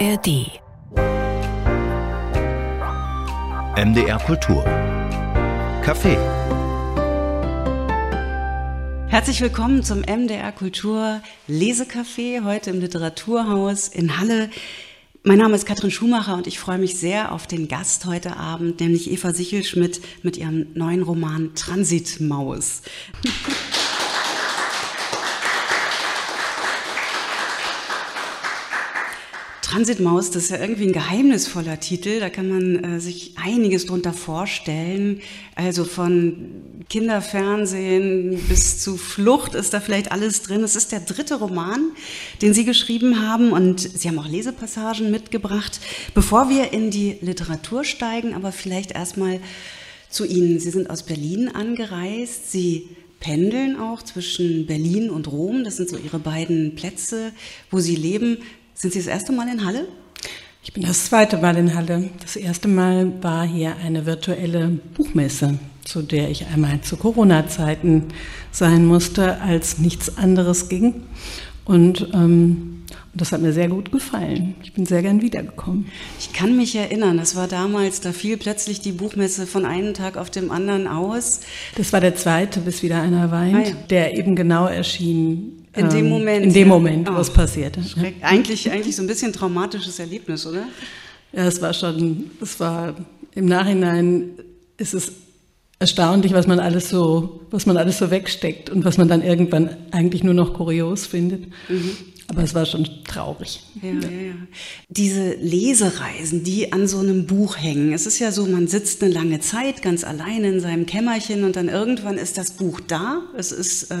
ARD. MDR Kultur. Café. Herzlich willkommen zum MDR Kultur Lesecafé heute im Literaturhaus in Halle. Mein Name ist Katrin Schumacher und ich freue mich sehr auf den Gast heute Abend, nämlich Eva Sichelschmidt mit ihrem neuen Roman Transitmaus. Transitmaus, das ist ja irgendwie ein geheimnisvoller Titel. Da kann man äh, sich einiges drunter vorstellen. Also von Kinderfernsehen bis zu Flucht ist da vielleicht alles drin. Es ist der dritte Roman, den Sie geschrieben haben und Sie haben auch Lesepassagen mitgebracht. Bevor wir in die Literatur steigen, aber vielleicht erstmal zu Ihnen. Sie sind aus Berlin angereist. Sie pendeln auch zwischen Berlin und Rom. Das sind so Ihre beiden Plätze, wo Sie leben. Sind Sie das erste Mal in Halle? Ich bin das zweite Mal in Halle. Das erste Mal war hier eine virtuelle Buchmesse, zu der ich einmal zu Corona-Zeiten sein musste, als nichts anderes ging. Und ähm, das hat mir sehr gut gefallen. Ich bin sehr gern wiedergekommen. Ich kann mich erinnern, das war damals, da fiel plötzlich die Buchmesse von einem Tag auf dem anderen aus. Das war der zweite, bis wieder einer weint, ah, ja. der eben genau erschien in dem ähm, Moment. In dem Moment, ja. wo es oh, passierte. Eigentlich, eigentlich so ein bisschen traumatisches Erlebnis, oder? Ja, es war schon, es war im Nachhinein ist es erstaunlich, was man alles so, was man alles so wegsteckt und was man dann irgendwann eigentlich nur noch kurios findet. Mhm. Aber es war schon traurig. Ja, ja. Ja, Diese Lesereisen, die an so einem Buch hängen. Es ist ja so, man sitzt eine lange Zeit ganz alleine in seinem Kämmerchen und dann irgendwann ist das Buch da. Es ist äh,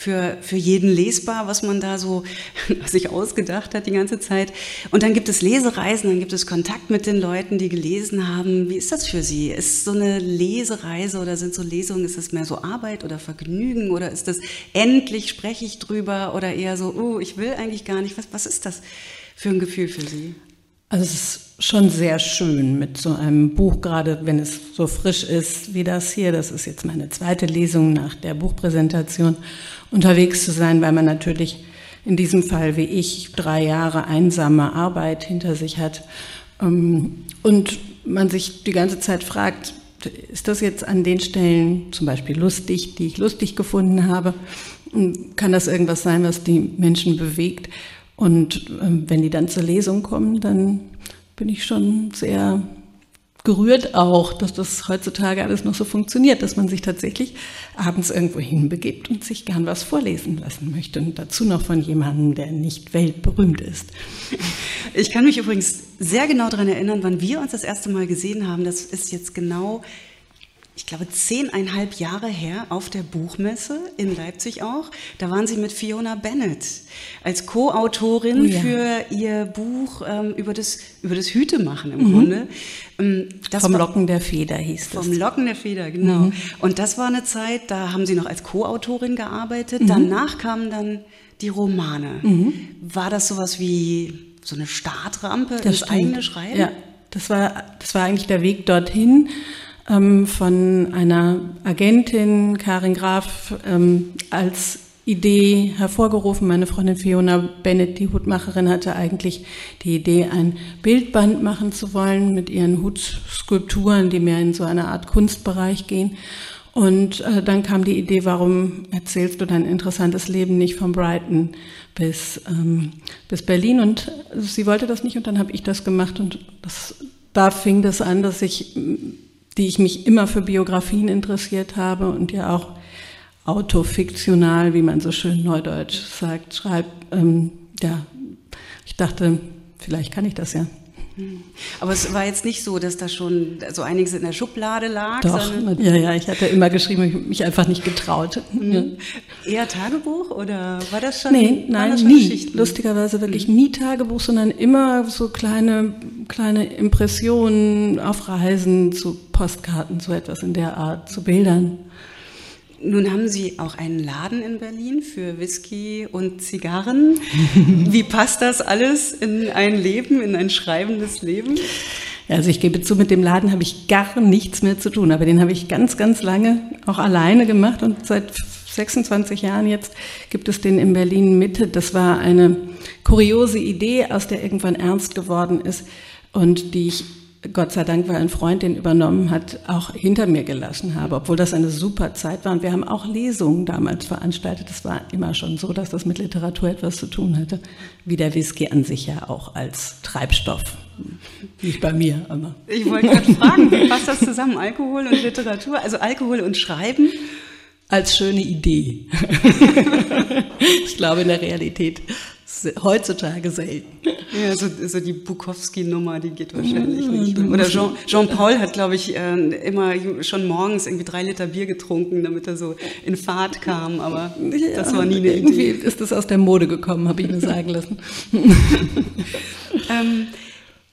für, für jeden lesbar, was man da so sich ausgedacht hat die ganze Zeit. Und dann gibt es Lesereisen, dann gibt es Kontakt mit den Leuten, die gelesen haben. Wie ist das für Sie? Ist so eine Lesereise oder sind so Lesungen, ist das mehr so Arbeit oder Vergnügen oder ist das endlich spreche ich drüber oder eher so, oh, ich will eigentlich gar nicht. Was, was ist das für ein Gefühl für Sie? Also es ist schon sehr schön mit so einem Buch, gerade wenn es so frisch ist wie das hier. Das ist jetzt meine zweite Lesung nach der Buchpräsentation, unterwegs zu sein, weil man natürlich in diesem Fall wie ich drei Jahre einsame Arbeit hinter sich hat ähm, und man sich die ganze Zeit fragt, ist das jetzt an den Stellen zum Beispiel lustig, die ich lustig gefunden habe? Kann das irgendwas sein, was die Menschen bewegt? Und ähm, wenn die dann zur Lesung kommen, dann bin ich schon sehr gerührt auch, dass das heutzutage alles noch so funktioniert, dass man sich tatsächlich abends irgendwo hinbegibt und sich gern was vorlesen lassen möchte. Und dazu noch von jemandem, der nicht weltberühmt ist. Ich kann mich übrigens sehr genau daran erinnern, wann wir uns das erste Mal gesehen haben. Das ist jetzt genau ich glaube, zehneinhalb Jahre her auf der Buchmesse in Leipzig auch. Da waren Sie mit Fiona Bennett als Co-Autorin oh ja. für Ihr Buch ähm, über, das, über das Hütemachen im mhm. Grunde. Ähm, vom Locken der Feder hieß das. Vom Locken der Feder, genau. Mhm. Und das war eine Zeit, da haben Sie noch als Co-Autorin gearbeitet. Mhm. Danach kamen dann die Romane. Mhm. War das sowas wie so eine Startrampe das ins stimmt. eigene Schreiben? Ja, das war, das war eigentlich der Weg dorthin ähm, von einer Agentin, Karin Graf, ähm, als Idee hervorgerufen. Meine Freundin Fiona Bennett, die Hutmacherin, hatte eigentlich die Idee, ein Bildband machen zu wollen mit ihren Hutskulpturen, die mehr in so eine Art Kunstbereich gehen. Und äh, dann kam die Idee, warum erzählst du dein interessantes Leben nicht von Brighton bis, ähm, bis Berlin? Und sie wollte das nicht und dann habe ich das gemacht und das, da fing das an, dass ich die ich mich immer für Biografien interessiert habe und ja auch autofiktional, wie man so schön neudeutsch sagt, schreibt. Ähm, ja, ich dachte, vielleicht kann ich das ja. Aber es war jetzt nicht so, dass da schon so einiges in der Schublade lag. Doch, ja, ja, ich hatte immer geschrieben, ich mich einfach nicht getraut. Mhm. Eher Tagebuch oder war das schon? Nee, nein, schon nie. Lustigerweise wirklich mhm. nie Tagebuch, sondern immer so kleine, kleine Impressionen auf Reisen, zu Postkarten, so etwas in der Art, zu Bildern. Nun haben Sie auch einen Laden in Berlin für Whisky und Zigarren. Wie passt das alles in ein Leben, in ein schreibendes Leben? Also ich gebe zu, mit dem Laden habe ich gar nichts mehr zu tun, aber den habe ich ganz, ganz lange auch alleine gemacht und seit 26 Jahren jetzt gibt es den in Berlin Mitte. Das war eine kuriose Idee, aus der irgendwann ernst geworden ist und die ich Gott sei Dank, weil ein Freund den übernommen hat, auch hinter mir gelassen habe, obwohl das eine super Zeit war. Und wir haben auch Lesungen damals veranstaltet. Es war immer schon so, dass das mit Literatur etwas zu tun hatte, wie der Whisky an sich ja auch als Treibstoff. Nicht bei mir, aber. Ich wollte gerade fragen, wie passt das zusammen, Alkohol und Literatur? Also Alkohol und Schreiben? Als schöne Idee. ich glaube, in der Realität heutzutage selten. Ja, so, so die Bukowski-Nummer, die geht wahrscheinlich mhm. nicht. Oder Jean, Jean Paul hat, glaube ich, äh, immer schon morgens irgendwie drei Liter Bier getrunken, damit er so in Fahrt kam, aber ja, das war nie eine irgendwie Idee. ist das aus der Mode gekommen, habe ich mir sagen lassen. ähm,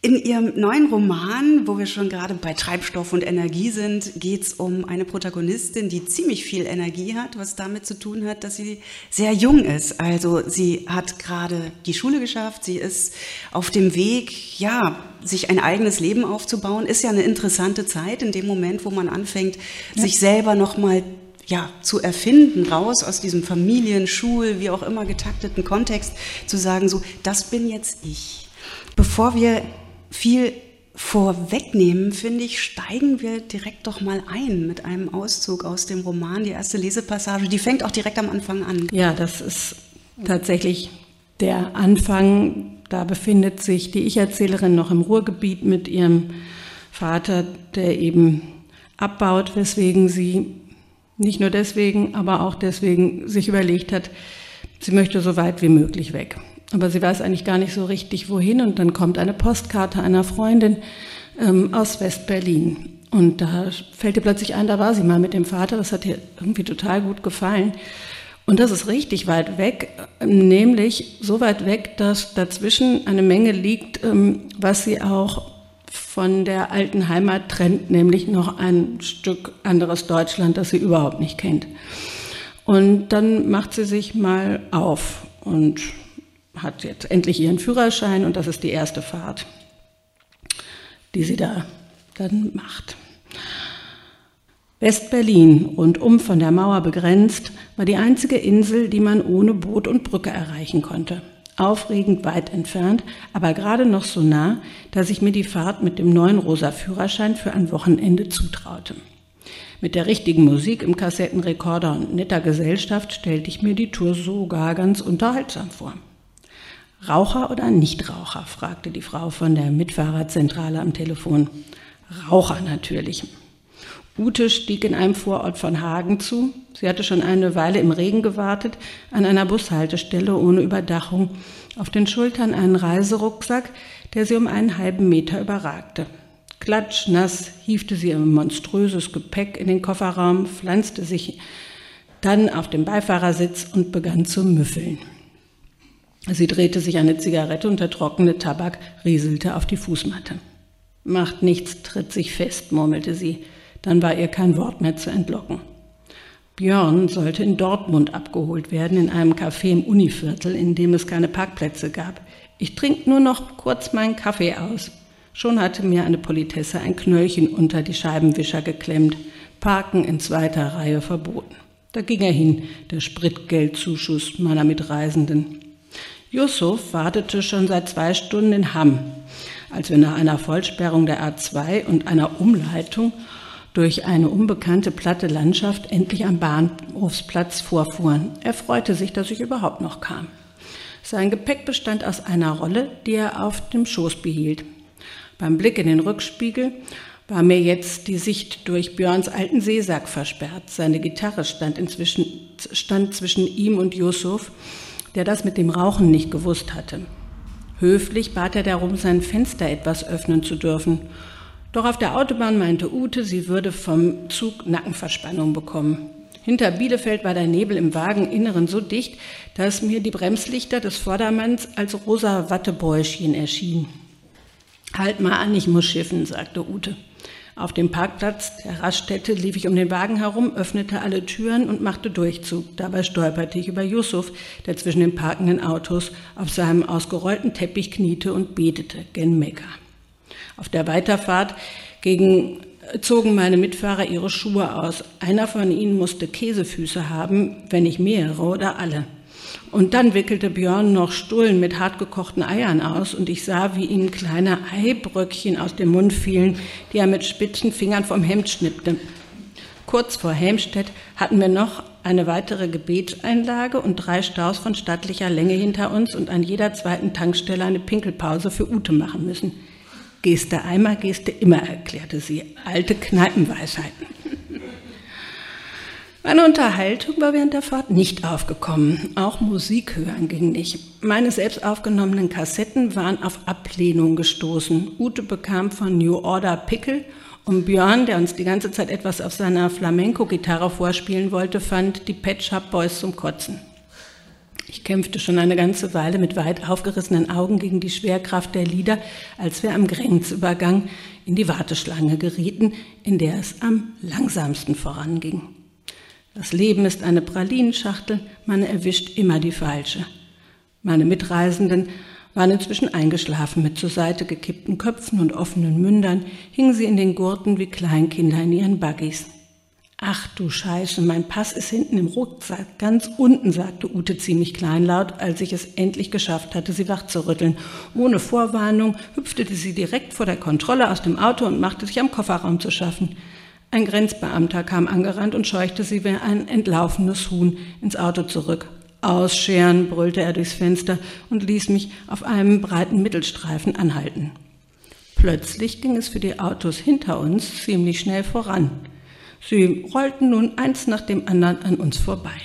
in Ihrem neuen Roman, wo wir schon gerade bei Treibstoff und Energie sind, geht es um eine Protagonistin, die ziemlich viel Energie hat, was damit zu tun hat, dass sie sehr jung ist. Also sie hat gerade die Schule geschafft, sie ist auf dem Weg, ja, sich ein eigenes Leben aufzubauen. Ist ja eine interessante Zeit in dem Moment, wo man anfängt, ja. sich selber nochmal ja, zu erfinden, raus aus diesem Familien-, Schul-, wie auch immer getakteten Kontext, zu sagen, so, das bin jetzt ich. Bevor wir viel vorwegnehmen, finde ich, steigen wir direkt doch mal ein mit einem Auszug aus dem Roman. Die erste Lesepassage, die fängt auch direkt am Anfang an. Ja, das ist tatsächlich der Anfang. Da befindet sich die Ich-Erzählerin noch im Ruhrgebiet mit ihrem Vater, der eben abbaut, weswegen sie nicht nur deswegen, aber auch deswegen sich überlegt hat, sie möchte so weit wie möglich weg. Aber sie weiß eigentlich gar nicht so richtig, wohin. Und dann kommt eine Postkarte einer Freundin ähm, aus West-Berlin. Und da fällt ihr plötzlich ein, da war sie mal mit dem Vater. Das hat ihr irgendwie total gut gefallen. Und das ist richtig weit weg, nämlich so weit weg, dass dazwischen eine Menge liegt, ähm, was sie auch von der alten Heimat trennt, nämlich noch ein Stück anderes Deutschland, das sie überhaupt nicht kennt. Und dann macht sie sich mal auf und hat jetzt endlich ihren Führerschein und das ist die erste Fahrt, die sie da dann macht. West-Berlin, rundum von der Mauer begrenzt, war die einzige Insel, die man ohne Boot und Brücke erreichen konnte. Aufregend weit entfernt, aber gerade noch so nah, dass ich mir die Fahrt mit dem neuen rosa Führerschein für ein Wochenende zutraute. Mit der richtigen Musik im Kassettenrekorder und netter Gesellschaft stellte ich mir die Tour sogar ganz unterhaltsam vor. Raucher oder Nichtraucher? fragte die Frau von der Mitfahrerzentrale am Telefon. Raucher natürlich. Ute stieg in einem Vorort von Hagen zu. Sie hatte schon eine Weile im Regen gewartet, an einer Bushaltestelle ohne Überdachung, auf den Schultern einen Reiserucksack, der sie um einen halben Meter überragte. Klatschnass hiefte sie ihr monströses Gepäck in den Kofferraum, pflanzte sich dann auf den Beifahrersitz und begann zu müffeln. Sie drehte sich eine Zigarette und der trockene Tabak rieselte auf die Fußmatte. Macht nichts, tritt sich fest, murmelte sie. Dann war ihr kein Wort mehr zu entlocken. Björn sollte in Dortmund abgeholt werden, in einem Café im Univiertel, in dem es keine Parkplätze gab. Ich trinke nur noch kurz meinen Kaffee aus. Schon hatte mir eine Politesse ein Knöllchen unter die Scheibenwischer geklemmt. Parken in zweiter Reihe verboten. Da ging er hin, der Spritgeldzuschuss meiner Mitreisenden. Yusuf wartete schon seit zwei Stunden in Hamm, als wir nach einer Vollsperrung der A2 und einer Umleitung durch eine unbekannte platte Landschaft endlich am Bahnhofsplatz vorfuhren. Er freute sich, dass ich überhaupt noch kam. Sein Gepäck bestand aus einer Rolle, die er auf dem Schoß behielt. Beim Blick in den Rückspiegel war mir jetzt die Sicht durch Björns alten Seesack versperrt. Seine Gitarre stand inzwischen stand zwischen ihm und Yusuf der das mit dem Rauchen nicht gewusst hatte. Höflich bat er darum, sein Fenster etwas öffnen zu dürfen. Doch auf der Autobahn meinte Ute, sie würde vom Zug Nackenverspannung bekommen. Hinter Bielefeld war der Nebel im Wageninneren so dicht, dass mir die Bremslichter des Vordermanns als rosa Wattebäuschen erschienen. Halt mal an, ich muss schiffen, sagte Ute. Auf dem Parkplatz der Raststätte lief ich um den Wagen herum, öffnete alle Türen und machte Durchzug. Dabei stolperte ich über Yusuf, der zwischen den parkenden Autos auf seinem ausgerollten Teppich kniete und betete, gen Mekka. Auf der Weiterfahrt gegen zogen meine Mitfahrer ihre Schuhe aus. Einer von ihnen musste Käsefüße haben, wenn nicht mehrere oder alle. Und dann wickelte Björn noch Stullen mit hartgekochten Eiern aus und ich sah, wie ihm kleine Eibröckchen aus dem Mund fielen, die er mit spitzen Fingern vom Hemd schnippte. Kurz vor Helmstedt hatten wir noch eine weitere Gebetseinlage und drei Staus von stattlicher Länge hinter uns und an jeder zweiten Tankstelle eine Pinkelpause für Ute machen müssen. Geste einmal, Geste immer, erklärte sie. Alte Kneipenweisheiten. Meine Unterhaltung war während der Fahrt nicht aufgekommen. Auch Musik hören ging nicht. Meine selbst aufgenommenen Kassetten waren auf Ablehnung gestoßen. Ute bekam von New Order Pickle und Björn, der uns die ganze Zeit etwas auf seiner Flamenco-Gitarre vorspielen wollte, fand die Pet Shop Boys zum Kotzen. Ich kämpfte schon eine ganze Weile mit weit aufgerissenen Augen gegen die Schwerkraft der Lieder, als wir am Grenzübergang in die Warteschlange gerieten, in der es am langsamsten voranging. Das Leben ist eine Pralinenschachtel, man erwischt immer die falsche. Meine Mitreisenden waren inzwischen eingeschlafen, mit zur Seite gekippten Köpfen und offenen Mündern hingen sie in den Gurten wie Kleinkinder in ihren Buggies. Ach du Scheiße, mein Pass ist hinten im Rucksack, ganz unten, sagte Ute ziemlich kleinlaut, als ich es endlich geschafft hatte, sie wachzurütteln. Ohne Vorwarnung hüpfte sie direkt vor der Kontrolle aus dem Auto und machte sich am Kofferraum zu schaffen. Ein Grenzbeamter kam angerannt und scheuchte sie wie ein entlaufenes Huhn ins Auto zurück. Ausscheren, brüllte er durchs Fenster und ließ mich auf einem breiten Mittelstreifen anhalten. Plötzlich ging es für die Autos hinter uns ziemlich schnell voran. Sie rollten nun eins nach dem anderen an uns vorbei.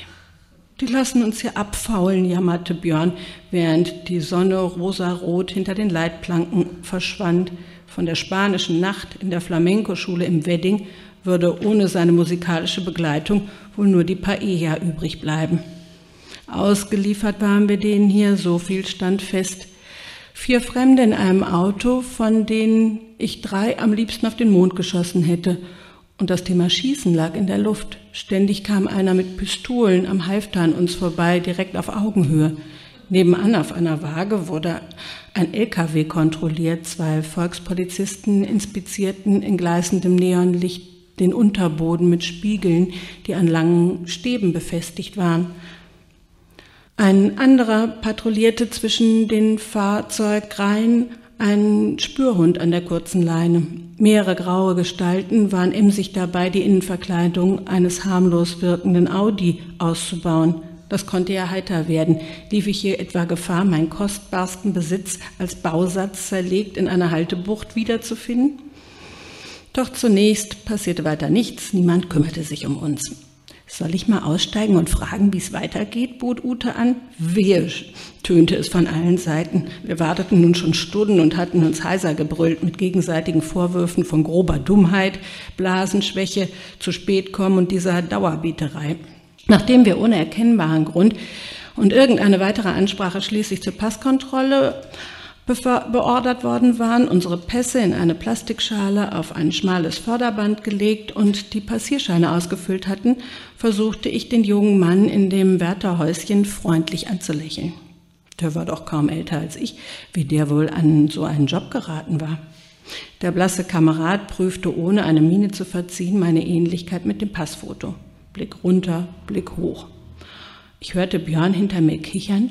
Die lassen uns hier abfaulen, jammerte Björn, während die Sonne rosarot hinter den Leitplanken verschwand. Von der spanischen Nacht in der Flamenco-Schule im Wedding würde ohne seine musikalische Begleitung wohl nur die Paella übrig bleiben. Ausgeliefert waren wir denen hier, so viel stand fest. Vier Fremde in einem Auto, von denen ich drei am liebsten auf den Mond geschossen hätte. Und das Thema Schießen lag in der Luft. Ständig kam einer mit Pistolen am Halfter an uns vorbei, direkt auf Augenhöhe. Nebenan auf einer Waage wurde ein LKW kontrolliert. Zwei Volkspolizisten inspizierten in gleißendem Neonlicht den Unterboden mit Spiegeln, die an langen Stäben befestigt waren. Ein anderer patrouillierte zwischen den Fahrzeugreihen einen Spürhund an der kurzen Leine. Mehrere graue Gestalten waren emsig dabei, die Innenverkleidung eines harmlos wirkenden Audi auszubauen. Das konnte ja heiter werden. Lief ich hier etwa Gefahr, meinen kostbarsten Besitz als Bausatz zerlegt in einer Haltebucht wiederzufinden? Doch zunächst passierte weiter nichts, niemand kümmerte sich um uns. Soll ich mal aussteigen und fragen, wie es weitergeht? bot Ute an. Wehe, tönte es von allen Seiten. Wir warteten nun schon Stunden und hatten uns heiser gebrüllt mit gegenseitigen Vorwürfen von grober Dummheit, Blasenschwäche, zu spät kommen und dieser Dauerbieterei. Nachdem wir ohne erkennbaren Grund und irgendeine weitere Ansprache schließlich zur Passkontrolle beordert worden waren, unsere Pässe in eine Plastikschale auf ein schmales Vorderband gelegt und die Passierscheine ausgefüllt hatten, versuchte ich den jungen Mann in dem Wärterhäuschen freundlich anzulächeln. Der war doch kaum älter als ich, wie der wohl an so einen Job geraten war. Der blasse Kamerad prüfte ohne eine Miene zu verziehen meine Ähnlichkeit mit dem Passfoto. Blick runter, Blick hoch. Ich hörte Björn hinter mir kichern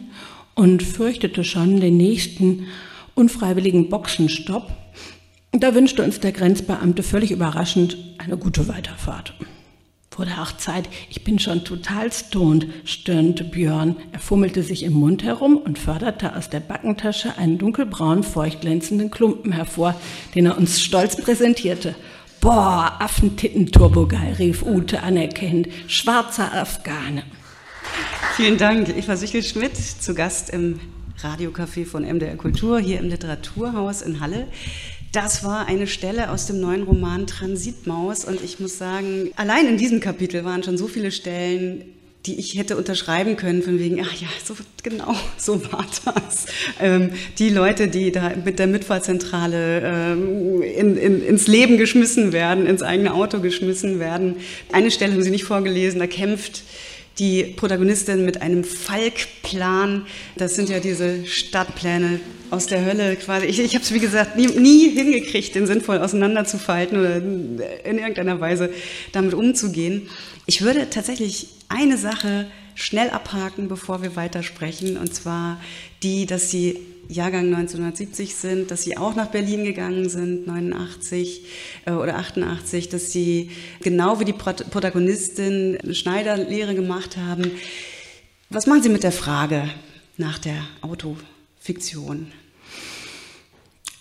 und fürchtete schon den nächsten unfreiwilligen Boxenstopp. Da wünschte uns der Grenzbeamte völlig überraschend eine gute Weiterfahrt. Wurde auch Zeit, ich bin schon total stoned, stöhnte Björn. Er fummelte sich im Mund herum und förderte aus der Backentasche einen dunkelbraunen, feuchtglänzenden Klumpen hervor, den er uns stolz präsentierte. Boah, Affentitten turbogeil, rief Ute anerkennend. Schwarzer Afghane. Vielen Dank. Ich war Sichel Schmidt, zu Gast im Radiocafé von MDR Kultur hier im Literaturhaus in Halle. Das war eine Stelle aus dem neuen Roman Transitmaus und ich muss sagen, allein in diesem Kapitel waren schon so viele Stellen, die ich hätte unterschreiben können, von wegen, ach ja, so genau, so war das. Ähm, die Leute, die da mit der Mitfahrzentrale ähm, in, in, ins Leben geschmissen werden, ins eigene Auto geschmissen werden. Eine Stelle haben Sie nicht vorgelesen, da kämpft die Protagonistin mit einem Falkplan. Das sind ja diese Stadtpläne aus der Hölle quasi. Ich, ich habe es, wie gesagt, nie, nie hingekriegt, den sinnvoll auseinanderzufalten oder in irgendeiner Weise damit umzugehen. Ich würde tatsächlich eine Sache schnell abhaken, bevor wir weitersprechen, und zwar die, dass sie Jahrgang 1970 sind, dass sie auch nach Berlin gegangen sind, 89 äh, oder 88, dass sie genau wie die Protagonistin Schneiderlehre gemacht haben. Was machen Sie mit der Frage nach der Autofiktion?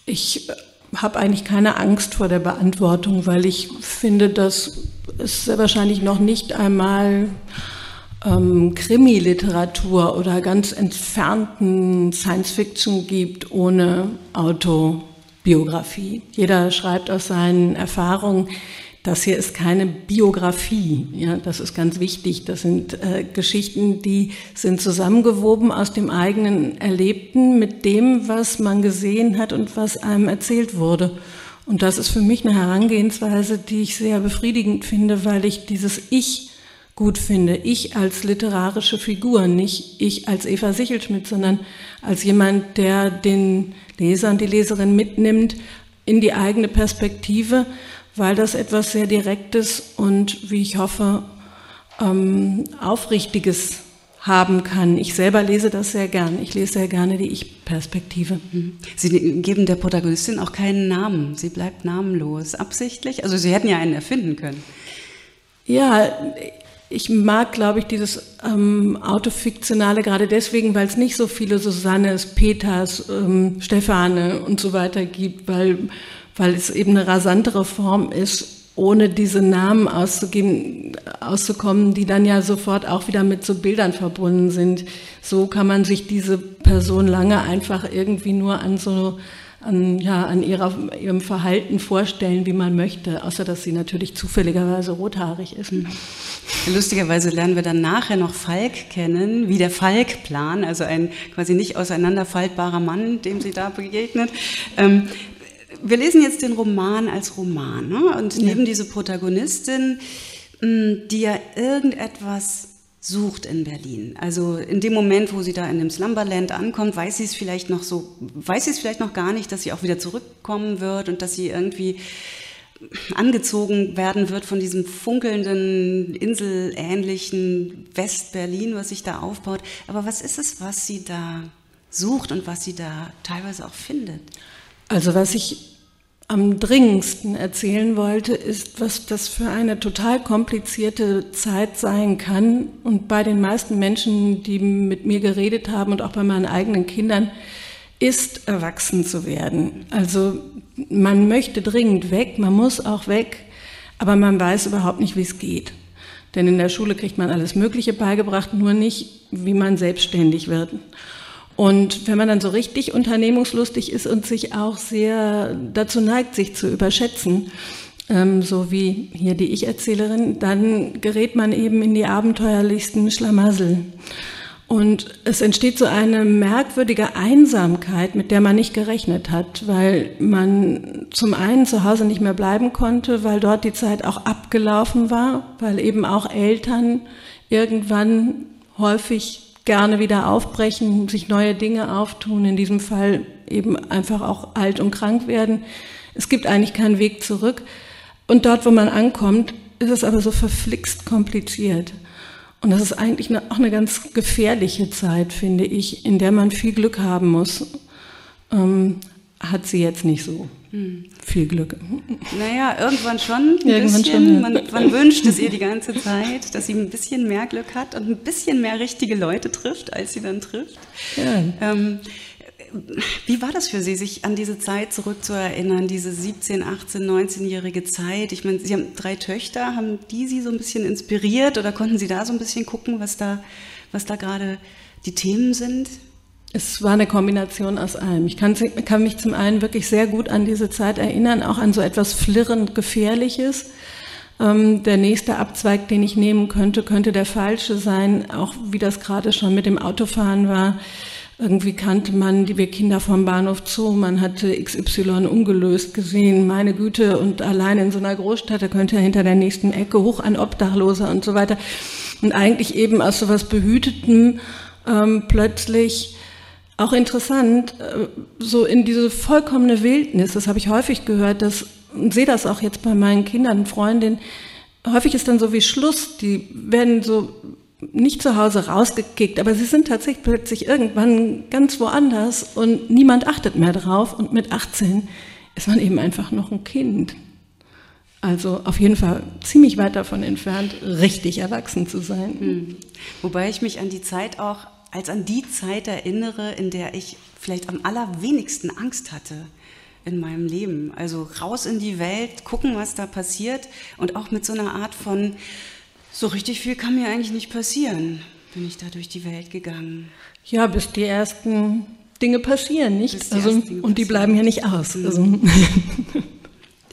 Ich äh, habe eigentlich keine Angst vor der Beantwortung, weil ich finde, dass es wahrscheinlich noch nicht einmal ähm, Krimi-Literatur oder ganz entfernten Science-Fiction gibt ohne Autobiografie. Jeder schreibt aus seinen Erfahrungen. Das hier ist keine Biografie, ja, das ist ganz wichtig. Das sind äh, Geschichten, die sind zusammengewoben aus dem eigenen Erlebten mit dem, was man gesehen hat und was einem erzählt wurde. Und das ist für mich eine Herangehensweise, die ich sehr befriedigend finde, weil ich dieses Ich gut finde. Ich als literarische Figur, nicht ich als Eva Sichelschmidt, sondern als jemand, der den Leser und die Leserin mitnimmt in die eigene Perspektive, weil das etwas sehr Direktes und, wie ich hoffe, ähm, Aufrichtiges haben kann. Ich selber lese das sehr gern. Ich lese sehr gerne die Ich-Perspektive. Mhm. Sie geben der Protagonistin auch keinen Namen. Sie bleibt namenlos. Absichtlich? Also Sie hätten ja einen erfinden können. Ja, ich mag, glaube ich, dieses ähm, Autofiktionale gerade deswegen, weil es nicht so viele Susannes, Peters, ähm, Stefane und so weiter gibt, weil, weil es eben eine rasantere Form ist, ohne diese Namen auszugeben, auszukommen, die dann ja sofort auch wieder mit so Bildern verbunden sind. So kann man sich diese Person lange einfach irgendwie nur an so an, ja, an ihrer, ihrem Verhalten vorstellen, wie man möchte, außer dass sie natürlich zufälligerweise rothaarig ist. Mhm. Lustigerweise lernen wir dann nachher noch Falk kennen, wie der Falkplan, also ein quasi nicht auseinanderfaltbarer Mann, dem sie da begegnet. Ähm, wir lesen jetzt den Roman als Roman ne? und ja. neben diese Protagonistin, die ja irgendetwas sucht in Berlin. Also in dem Moment, wo sie da in dem Slumberland ankommt, weiß sie es vielleicht noch so, weiß sie es vielleicht noch gar nicht, dass sie auch wieder zurückkommen wird und dass sie irgendwie angezogen werden wird von diesem funkelnden, inselähnlichen West-Berlin, was sich da aufbaut. Aber was ist es, was sie da sucht und was sie da teilweise auch findet? Also was ich am dringendsten erzählen wollte, ist, was das für eine total komplizierte Zeit sein kann. Und bei den meisten Menschen, die mit mir geredet haben und auch bei meinen eigenen Kindern, ist erwachsen zu werden. Also man möchte dringend weg, man muss auch weg, aber man weiß überhaupt nicht, wie es geht. Denn in der Schule kriegt man alles Mögliche beigebracht, nur nicht, wie man selbstständig wird. Und wenn man dann so richtig unternehmungslustig ist und sich auch sehr dazu neigt, sich zu überschätzen, ähm, so wie hier die Ich-Erzählerin, dann gerät man eben in die abenteuerlichsten Schlamassel. Und es entsteht so eine merkwürdige Einsamkeit, mit der man nicht gerechnet hat, weil man zum einen zu Hause nicht mehr bleiben konnte, weil dort die Zeit auch abgelaufen war, weil eben auch Eltern irgendwann häufig gerne wieder aufbrechen, sich neue Dinge auftun, in diesem Fall eben einfach auch alt und krank werden. Es gibt eigentlich keinen Weg zurück. Und dort, wo man ankommt, ist es aber so verflixt kompliziert. Und das ist eigentlich auch eine ganz gefährliche Zeit, finde ich, in der man viel Glück haben muss. Ähm, hat sie jetzt nicht so. Hm. Viel Glück. Naja, irgendwann schon ein irgendwann bisschen. Schon, ja. man, man, wünscht es ihr die ganze Zeit, dass sie ein bisschen mehr Glück hat und ein bisschen mehr richtige Leute trifft, als sie dann trifft. Ja. Ähm, wie war das für Sie, sich an diese Zeit zurückzuerinnern, diese 17, 18, 19-jährige Zeit? Ich meine, Sie haben drei Töchter, haben die Sie so ein bisschen inspiriert oder konnten Sie da so ein bisschen gucken, was da, was da gerade die Themen sind? Es war eine Kombination aus allem. Ich kann, kann, mich zum einen wirklich sehr gut an diese Zeit erinnern, auch an so etwas flirrend Gefährliches. Ähm, der nächste Abzweig, den ich nehmen könnte, könnte der falsche sein, auch wie das gerade schon mit dem Autofahren war. Irgendwie kannte man die wir Kinder vom Bahnhof Zoo, man hatte XY ungelöst gesehen, meine Güte, und allein in so einer Großstadt, da könnte er hinter der nächsten Ecke hoch ein Obdachloser und so weiter. Und eigentlich eben aus so was Behütetem ähm, plötzlich auch interessant, äh, so in diese vollkommene Wildnis, das habe ich häufig gehört, dass, und sehe das auch jetzt bei meinen Kindern und Freundinnen, häufig ist dann so wie Schluss, die werden so nicht zu Hause rausgekickt, aber sie sind tatsächlich plötzlich irgendwann ganz woanders und niemand achtet mehr drauf und mit 18 ist man eben einfach noch ein Kind. Also auf jeden Fall ziemlich weit davon entfernt, richtig erwachsen zu sein. Mhm. Wobei ich mich an die Zeit auch als an die Zeit erinnere, in der ich vielleicht am allerwenigsten Angst hatte in meinem Leben. Also raus in die Welt, gucken, was da passiert und auch mit so einer Art von, so richtig viel kann mir eigentlich nicht passieren, bin ich da durch die Welt gegangen. Ja, bis die ersten Dinge passieren, nicht? Also, Dinge und die bleiben ja nicht aus. Mhm. Also.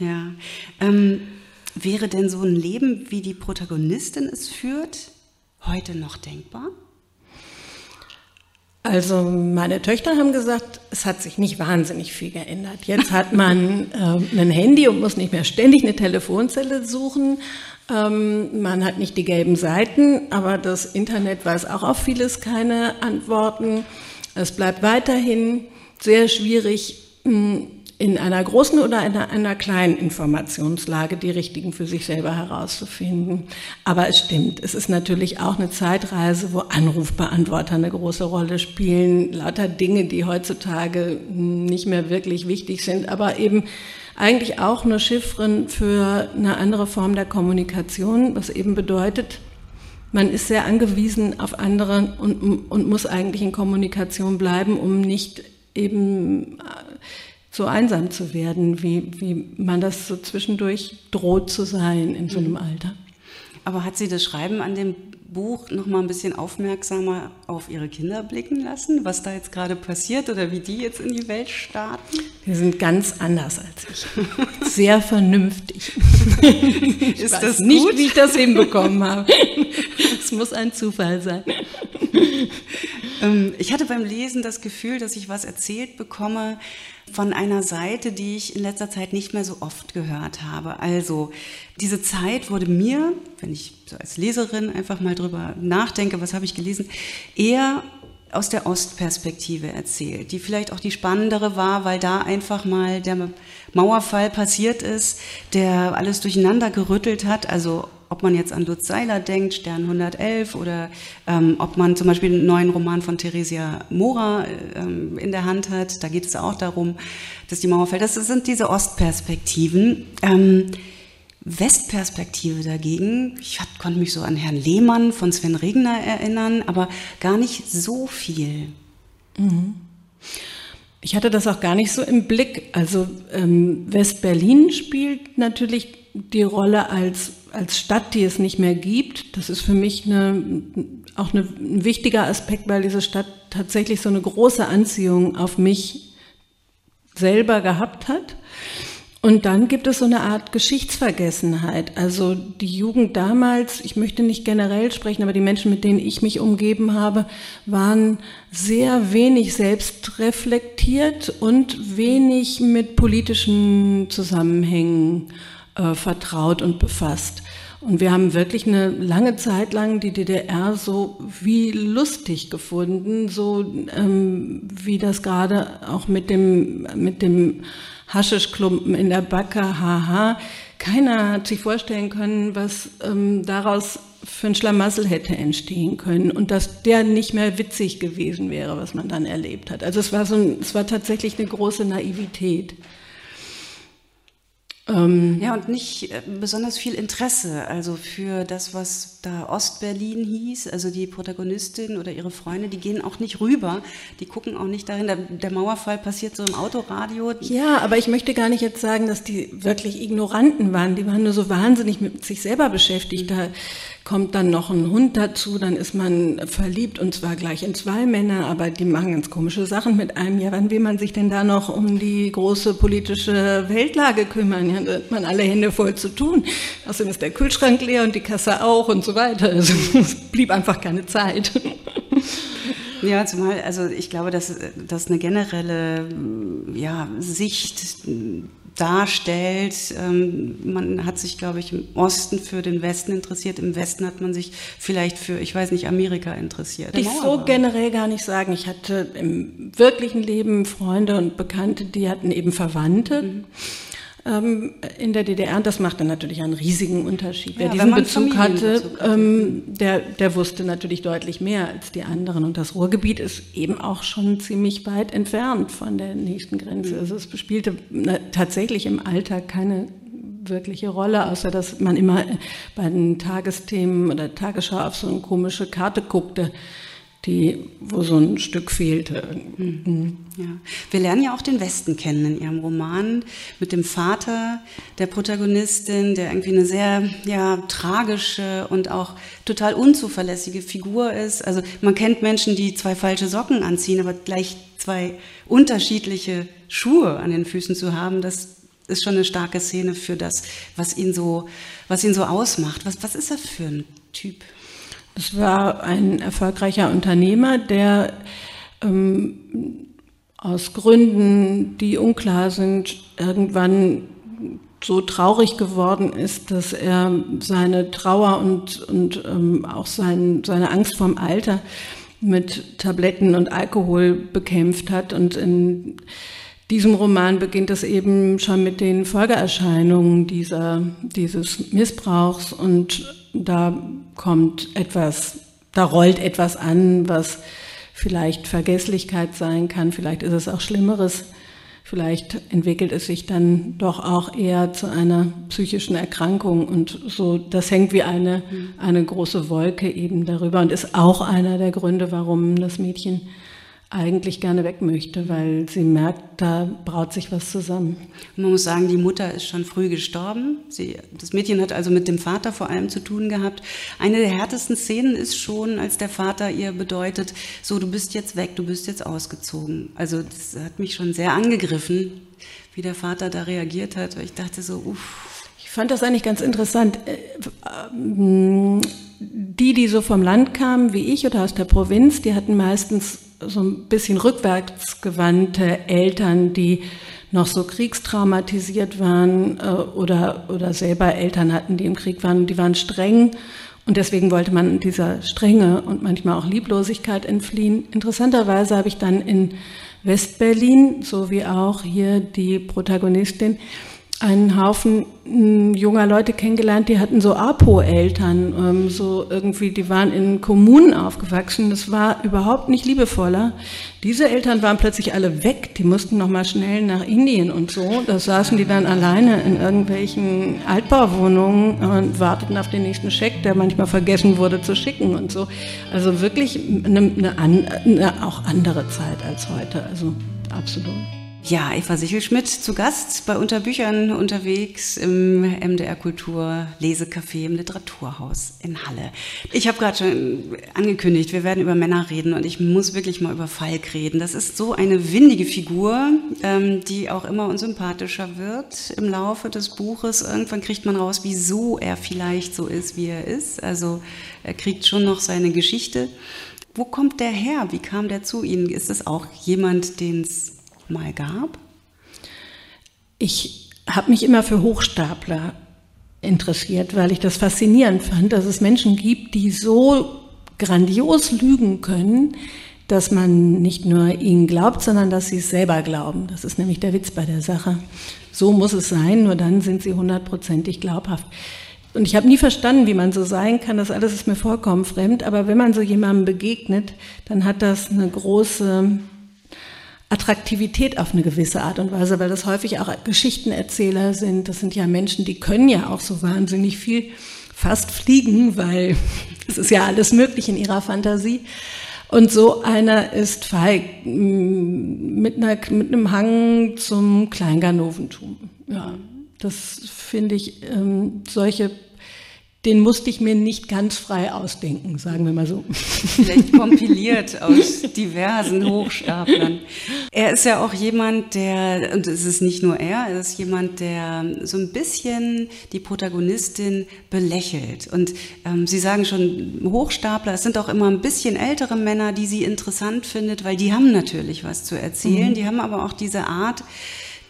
ja. Ähm, wäre denn so ein Leben, wie die Protagonistin es führt, heute noch denkbar? Also meine Töchter haben gesagt, es hat sich nicht wahnsinnig viel geändert. Jetzt hat man äh, ein Handy und muss nicht mehr ständig eine Telefonzelle suchen. Ähm, man hat nicht die gelben Seiten, aber das Internet weiß auch auf vieles keine Antworten. Es bleibt weiterhin sehr schwierig, in einer großen oder einer, einer kleinen Informationslage die richtigen für sich selber herauszufinden. Aber es stimmt, es ist natürlich auch eine Zeitreise, wo Anrufbeantworter eine große Rolle spielen, lauter Dinge, die heutzutage nicht mehr wirklich wichtig sind, aber eben eigentlich auch nur Chiffren für eine andere Form der Kommunikation, was eben bedeutet, man ist sehr angewiesen auf andere und, und muss eigentlich in Kommunikation bleiben, um nicht eben so einsam zu werden, wie, wie man das so zwischendurch droht zu sein in so einem mhm. Alter. Aber hat sie das Schreiben an dem Buch noch mal ein bisschen aufmerksamer auf ihre Kinder blicken lassen, was da jetzt gerade passiert oder wie die jetzt in die Welt starten? Die sind ganz anders als ich. Sehr vernünftig. ich Ist das nicht, gut? wie ich das hinbekommen habe. Es muss ein Zufall sein. Ähm, ich hatte beim Lesen das Gefühl, dass ich was erzählt bekomme von einer Seite, die ich in letzter Zeit nicht mehr so oft gehört habe. Also diese Zeit wurde mir, wenn ich so als Leserin einfach mal drüber nachdenke, was habe ich gelesen, eher aus der Ostperspektive erzählt, die vielleicht auch die spannendere war, weil da einfach mal der Mauerfall passiert ist, der alles durcheinander gerüttelt hat, also ob man jetzt an Lutz Seiler denkt, Stern 111, oder ähm, ob man zum Beispiel einen neuen Roman von Theresia Mora ähm, in der Hand hat. Da geht es auch darum, dass die Mauer fällt. Das sind diese Ostperspektiven. Ähm, Westperspektive dagegen, ich hat, konnte mich so an Herrn Lehmann von Sven Regner erinnern, aber gar nicht so viel. Mhm. Ich hatte das auch gar nicht so im Blick. Also ähm, West-Berlin spielt natürlich die Rolle als, als Stadt, die es nicht mehr gibt. Das ist für mich eine, auch eine, ein wichtiger Aspekt, weil diese Stadt tatsächlich so eine große Anziehung auf mich selber gehabt hat. Und dann gibt es so eine Art Geschichtsvergessenheit. Also die Jugend damals, ich möchte nicht generell sprechen, aber die Menschen, mit denen ich mich umgeben habe, waren sehr wenig selbstreflektiert und wenig mit politischen Zusammenhängen äh, vertraut und befasst. Und wir haben wirklich eine lange Zeit lang die DDR so wie lustig gefunden, so ähm, wie das gerade auch mit dem, mit dem Haschischklumpen in der Backe, haha. Keiner hat sich vorstellen können, was ähm, daraus für ein Schlamassel hätte entstehen können und dass der nicht mehr witzig gewesen wäre, was man dann erlebt hat. Also es war so ein, es war tatsächlich eine große Naivität. Ähm, ja, und nicht äh, besonders viel Interesse, also für das, was da Ostberlin hieß, also die Protagonistin oder ihre Freunde, die gehen auch nicht rüber, die gucken auch nicht dahin, der, der Mauerfall passiert so im Autoradio. Ja, aber ich möchte gar nicht jetzt sagen, dass die wirklich Ignoranten waren, die waren nur so wahnsinnig mit sich selber beschäftigt. Da kommt dann noch ein Hund dazu, dann ist man verliebt und zwar gleich in zwei Männer, aber die machen ganz komische Sachen mit einem. Ja, wann will man sich denn da noch um die große politische Weltlage kümmern? Ja, da hat man alle Hände voll zu tun. Außerdem ist der Kühlschrank leer und die Kasse auch und so weiter. Also es blieb einfach keine Zeit. Ja, zumal, also ich glaube, dass, dass eine generelle ja, Sicht darstellt. Ähm, man hat sich, glaube ich, im Osten für den Westen interessiert. Im Westen hat man sich vielleicht für, ich weiß nicht, Amerika interessiert. Ich so generell gar nicht sagen. Ich hatte im wirklichen Leben Freunde und Bekannte, die hatten eben Verwandte. Mhm ähm, in der DDR. Und das machte natürlich einen riesigen Unterschied. Wer diesen Bezug hatte, ähm, der, der wusste natürlich deutlich mehr als die anderen. Und das Ruhrgebiet ist eben auch schon ziemlich weit entfernt von der nächsten Grenze. Mhm. Also es spielte tatsächlich im Alltag keine wirkliche Rolle, außer dass man immer bei den Tagesthemen oder Tagesschau auf so eine komische Karte guckte die, wo so ein Stück fehlte. Mhm. Ja. Wir lernen ja auch den Westen kennen in Ihrem Roman mit dem Vater der Protagonistin, der irgendwie eine sehr ja, tragische und auch total unzuverlässige Figur ist. Also man kennt Menschen, die zwei falsche Socken anziehen, aber gleich zwei unterschiedliche Schuhe an den Füßen zu haben, das ist schon eine starke Szene für das, was ihn so, was ihn so ausmacht. Was, was ist er für ein Typ? Es war ein erfolgreicher Unternehmer, der ähm, aus Gründen, die unklar sind, irgendwann so traurig geworden ist, dass er seine Trauer und, und ähm, auch sein, seine Angst vorm Alter mit Tabletten und Alkohol bekämpft hat. Und in diesem Roman beginnt es eben schon mit den Folgeerscheinungen dieser, dieses Missbrauchs und da kommt etwas, da rollt etwas an, was vielleicht Vergesslichkeit sein kann, vielleicht ist es auch Schlimmeres, vielleicht entwickelt es sich dann doch auch eher zu einer psychischen Erkrankung. Und so, das hängt wie eine, eine große Wolke eben darüber. Und ist auch einer der Gründe, warum das Mädchen eigentlich gerne weg möchte, weil sie merkt, da braut sich was zusammen. Man muss sagen, die Mutter ist schon früh gestorben. Sie, das Mädchen hat also mit dem Vater vor allem zu tun gehabt. Eine der härtesten Szenen ist schon, als der Vater ihr bedeutet, so, du bist jetzt weg, du bist jetzt ausgezogen. Also das hat mich schon sehr angegriffen, wie der Vater da reagiert hat. Ich dachte so, uff. Ich fand das eigentlich ganz interessant. Äh, ähm, die, die so vom Land kamen, wie ich oder aus der Provinz, die hatten meistens so ein bisschen rückwärtsgewandte Eltern, die noch so kriegstraumatisiert waren äh, oder, oder selber Eltern hatten, die im Krieg waren, die waren streng und deswegen wollte man dieser Strenge und manchmal auch Lieblosigkeit entfliehen. Interessanterweise habe ich dann in Westberlin, so wie auch hier die Protagonistin, einen Haufen hm, junger Leute kennengelernt, die hatten so Apo-Eltern, ähm, so irgendwie, die waren in Kommunen aufgewachsen. Das war überhaupt nicht liebevoller. Diese Eltern waren plötzlich alle weg, die mussten noch mal schnell nach Indien und so. Da saßen die dann alleine in irgendwelchen Altbauwohnungen und warteten auf den nächsten Scheck, der manchmal vergessen wurde zu schicken und so. Also wirklich eine, eine, eine auch andere Zeit als heute. Also absolut. Ja, Eva Sichelschmidt zu Gast bei Unterbüchern unterwegs im MDR Kultur Lesecafé im Literaturhaus in Halle. Ich habe gerade schon angekündigt, wir werden über Männer reden und ich muss wirklich mal über Falk reden. Das ist so eine windige Figur, ähm, die auch immer unsympathischer wird im Laufe des Buches. Irgendwann kriegt man raus, wieso er vielleicht so ist, wie er ist. Also er kriegt schon noch seine Geschichte. Wo kommt der her? Wie kam der zu Ihnen? Ist es auch jemand, den es mal gab? Ich habe mich immer für Hochstapler interessiert, weil ich das faszinierend fand, dass es Menschen gibt, die so grandios lügen können, dass man nicht nur ihnen glaubt, sondern dass sie es selber glauben. Das ist nämlich der Witz bei der Sache. So muss es sein, nur dann sind sie hundertprozentig glaubhaft. Und ich habe nie verstanden, wie man so sein kann. Das alles ist mir vollkommen fremd. Aber wenn man so jemandem begegnet, dann hat das eine große Attraktivität auf eine gewisse Art und Weise, weil das häufig auch Geschichtenerzähler sind. Das sind ja Menschen, die können ja auch so wahnsinnig viel fast fliegen, weil es ist ja alles möglich in ihrer Fantasie. Und so einer ist Falk mm, mit, einer, mit einem Hang zum Kleinganoventum. Ja, das finde ich, ähm, solche den musste ich mir nicht ganz frei ausdenken, sagen wir mal so. Vielleicht kompiliert aus diversen Hochstaplern. Er ist ja auch jemand, der, und es ist nicht nur er, er ist jemand, der so ein bisschen die Protagonistin belächelt. Und ähm, Sie sagen schon, Hochstapler, es sind auch immer ein bisschen ältere Männer, die sie interessant findet, weil die haben natürlich was zu erzählen. Mhm. Die haben aber auch diese Art,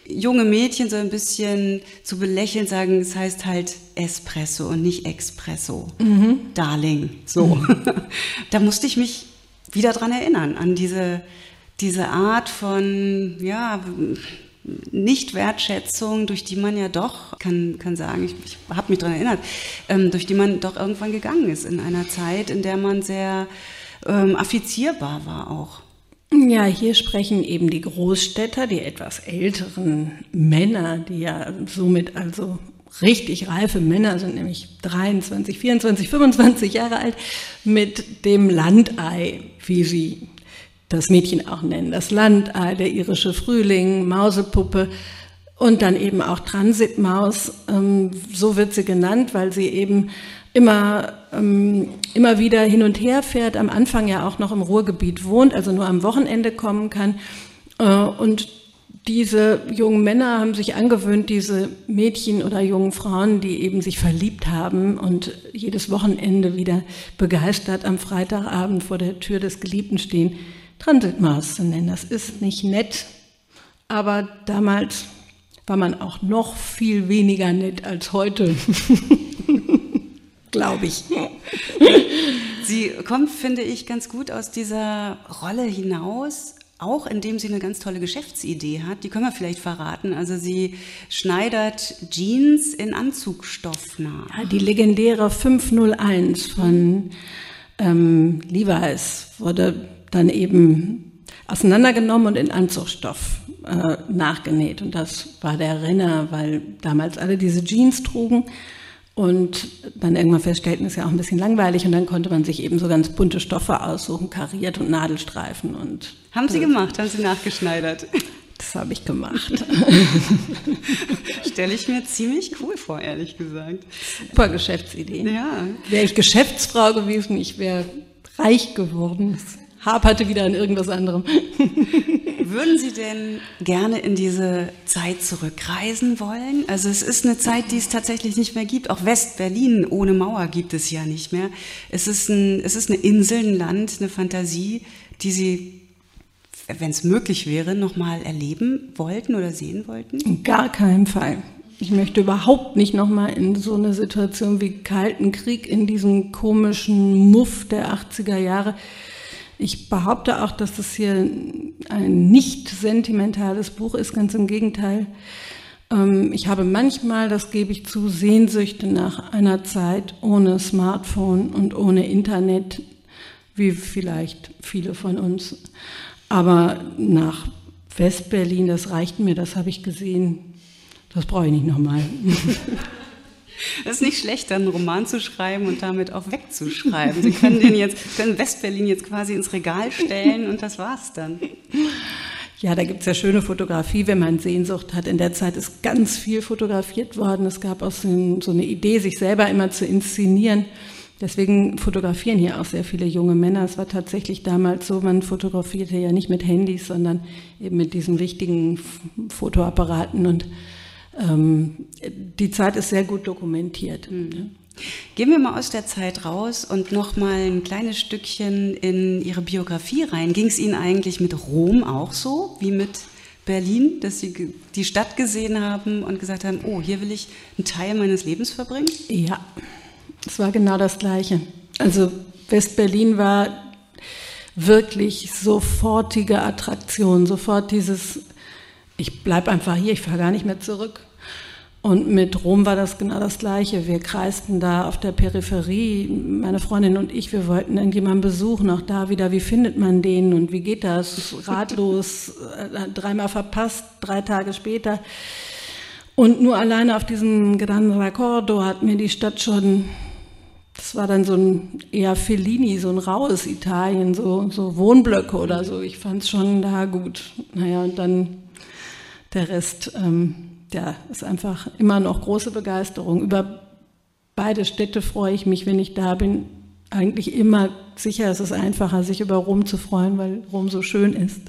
junge Mädchen so ein bisschen zu belächeln, sagen, es heißt halt Espresso und nicht Expresso. Mhm. Darling, so. Mhm. da musste ich mich wieder dran erinnern, an diese, diese Art von, ja, Nicht-Wertschätzung, durch die man ja doch, kann, kann sagen, ich, ich habe mich daran erinnert, ähm, durch die man doch irgendwann gegangen ist in einer Zeit, in der man sehr ähm, affizierbar war auch. Ja, hier sprechen eben die Großstädter, die etwas älteren Männer, die ja somit also richtig reife Männer sind, nämlich 23, 24, 25 Jahre alt, mit dem Landei, wie sie das Mädchen auch nennen. Das Landei, der irische Frühling, Mausepuppe und dann eben auch Transitmaus. Ähm, so wird sie genannt, weil sie eben immer, ähm, immer wieder hin und her fährt, am Anfang ja auch noch im Ruhrgebiet wohnt, also nur am Wochenende kommen kann. Äh, und diese jungen Männer haben sich angewöhnt, diese Mädchen oder jungen Frauen, die eben sich verliebt haben und jedes Wochenende wieder begeistert am Freitagabend vor der Tür des Geliebten stehen, Transitmaß zu nennen. Das ist nicht nett, aber damals war man auch noch viel weniger nett als heute. glaube ich. Sie kommt, finde ich, ganz gut aus dieser Rolle hinaus, auch indem sie eine ganz tolle Geschäftsidee hat. Die können wir vielleicht verraten. Also sie schneidert Jeans in Anzugstoff nach. Ja, die legendäre 501 von ähm, Levi's wurde dann eben auseinandergenommen und in Anzugstoff äh, nachgenäht. Und das war der Renner, weil damals alle diese Jeans trugen und dann irgendwann feststellten, ist ja auch ein bisschen langweilig und dann konnte man sich eben so ganz bunte Stoffe aussuchen, kariert und Nadelstreifen und. Haben Sie gemacht? Haben Sie nachgeschneidert? Das habe ich gemacht. Stelle ich mir ziemlich cool vor, ehrlich gesagt. Super Geschäftsidee. Ja. Wäre ich Geschäftsfrau gewesen, ich wäre reich geworden haperte wieder an irgendwas anderem. Würden Sie denn gerne in diese Zeit zurückreisen wollen? Also es ist eine Zeit, die es tatsächlich nicht mehr gibt. Auch West-Berlin ohne Mauer gibt es ja nicht mehr. Es ist, ein, es ist eine Insel, ein Land, eine Fantasie, die Sie, wenn es möglich wäre, nochmal erleben wollten oder sehen wollten? In gar keinem Fall. Ich möchte überhaupt nicht nochmal in so eine Situation wie Kalten Krieg, in diesen komischen Muff der 80er Jahre. Ich behaupte auch, dass das hier ein nicht sentimentales Buch ist, ganz im Gegenteil. Ähm, ich habe manchmal, das gebe ich zu, Sehnsüchte nach einer Zeit ohne Smartphone und ohne Internet, wie vielleicht viele von uns. Aber nach Westberlin, das reicht mir, das habe ich gesehen. Das brauche ich nicht nochmal. Es ist nicht schlecht, dann einen Roman zu schreiben und damit auch wegzuschreiben. Sie können den jetzt, können Westberlin jetzt quasi ins Regal stellen und das war's dann. Ja, da gibt es ja schöne Fotografie, wenn man Sehnsucht hat. In der Zeit ist ganz viel fotografiert worden. Es gab auch so, eine Idee, sich selber immer zu inszenieren. Deswegen fotografieren hier auch sehr viele junge Männer. Es war tatsächlich damals so, man fotografierte ja nicht mit Handys, sondern eben mit diesen richtigen Fotoapparaten und die Zeit ist sehr gut dokumentiert. Mhm. Gehen wir mal aus der Zeit raus und noch mal ein kleines Stückchen in Ihre Biografie rein. Ging es Ihnen eigentlich mit Rom auch so wie mit Berlin, dass Sie die Stadt gesehen haben und gesagt haben, oh, hier will ich einen Teil meines Lebens verbringen? Ja, es war genau das Gleiche. Also West-Berlin war wirklich sofortige Attraktion, sofort dieses, ich bleibe einfach hier, ich fahre gar nicht mehr zurück. Und mit Rom war das genau das Gleiche. Wir kreisten da auf der Peripherie, meine Freundin und ich, wir wollten irgendjemanden besuchen, auch da wieder, wie findet man den und wie geht das? Ratlos, äh, dreimal verpasst, drei Tage später. Und nur alleine auf diesem Gran Raccordo hat mir die Stadt schon, das war dann so ein eher Fellini, so ein raues Italien, so, so Wohnblöcke oder so. Ich fand es schon da gut. Naja, und dann der Rest. Ähm, ja, ist einfach immer noch große Begeisterung. Über beide Städte freue ich mich, wenn ich da bin. Eigentlich immer sicher ist es einfacher, sich über Rom zu freuen, weil Rom so schön ist.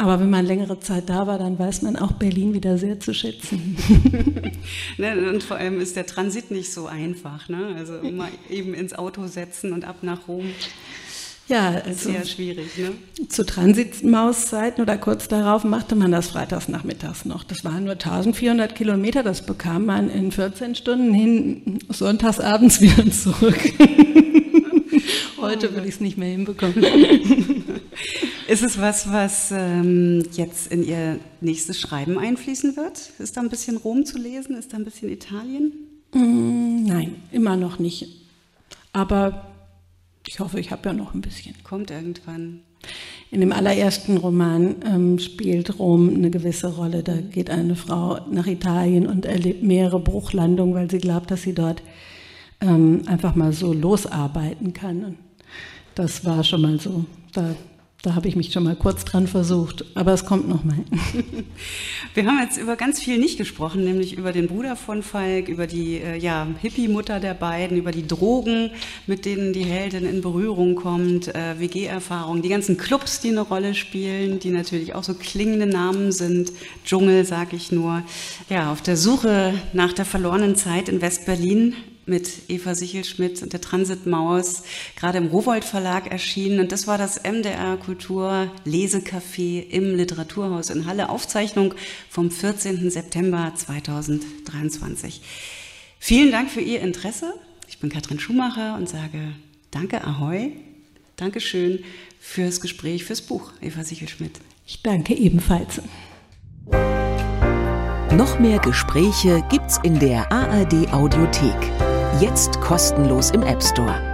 Aber wenn man längere Zeit da war, dann weiß man auch Berlin wieder sehr zu schätzen. ne, und vor allem ist der Transit nicht so einfach. Ne? Also immer eben ins Auto setzen und ab nach Rom. Ja, also sehr schwierig. Ne? Zu Transitmauszeiten oder kurz darauf machte man das freitags nachmittags noch. Das waren nur 1400 Kilometer, das bekam man in 14 Stunden hin, sonntags abends wieder zurück. Heute würde ich es nicht mehr hinbekommen. Ist es was, was ähm, jetzt in Ihr nächstes Schreiben einfließen wird? Ist da ein bisschen Rom zu lesen? Ist da ein bisschen Italien? Mm, nein, immer noch nicht. Aber ich hoffe, ich habe ja noch ein bisschen. Kommt irgendwann. In dem allerersten Roman ähm, spielt Rom eine gewisse Rolle. Da geht eine Frau nach Italien und erlebt mehrere Bruchlandungen, weil sie glaubt, dass sie dort ähm, einfach mal so losarbeiten kann. Und das war schon mal so. Da da habe ich mich schon mal kurz dran versucht, aber es kommt noch mal. Wir haben jetzt über ganz viel nicht gesprochen, nämlich über den Bruder von Falk, über die äh, ja, Hippie-Mutter der beiden, über die Drogen, mit denen die Heldin in Berührung kommt, äh, WG-Erfahrungen, die ganzen Clubs, die eine Rolle spielen, die natürlich auch so klingende Namen sind. Dschungel, sage ich nur. Ja, auf der Suche nach der verlorenen Zeit in West-Berlin mit Eva Sichelschmidt und der Transitmaus, gerade im Rowold Verlag erschienen. Und das war das MDR Kultur Lesecafé im Literaturhaus in Halle. Aufzeichnung vom 14. September 2023. Vielen Dank für Ihr Interesse. Ich bin Katrin Schumacher und sage Danke, Ahoi. Dankeschön fürs Gespräch, fürs Buch, Eva Sichelschmidt. Ich danke ebenfalls. Noch mehr Gespräche gibt's in der ARD Audiothek. Jetzt kostenlos im App Store.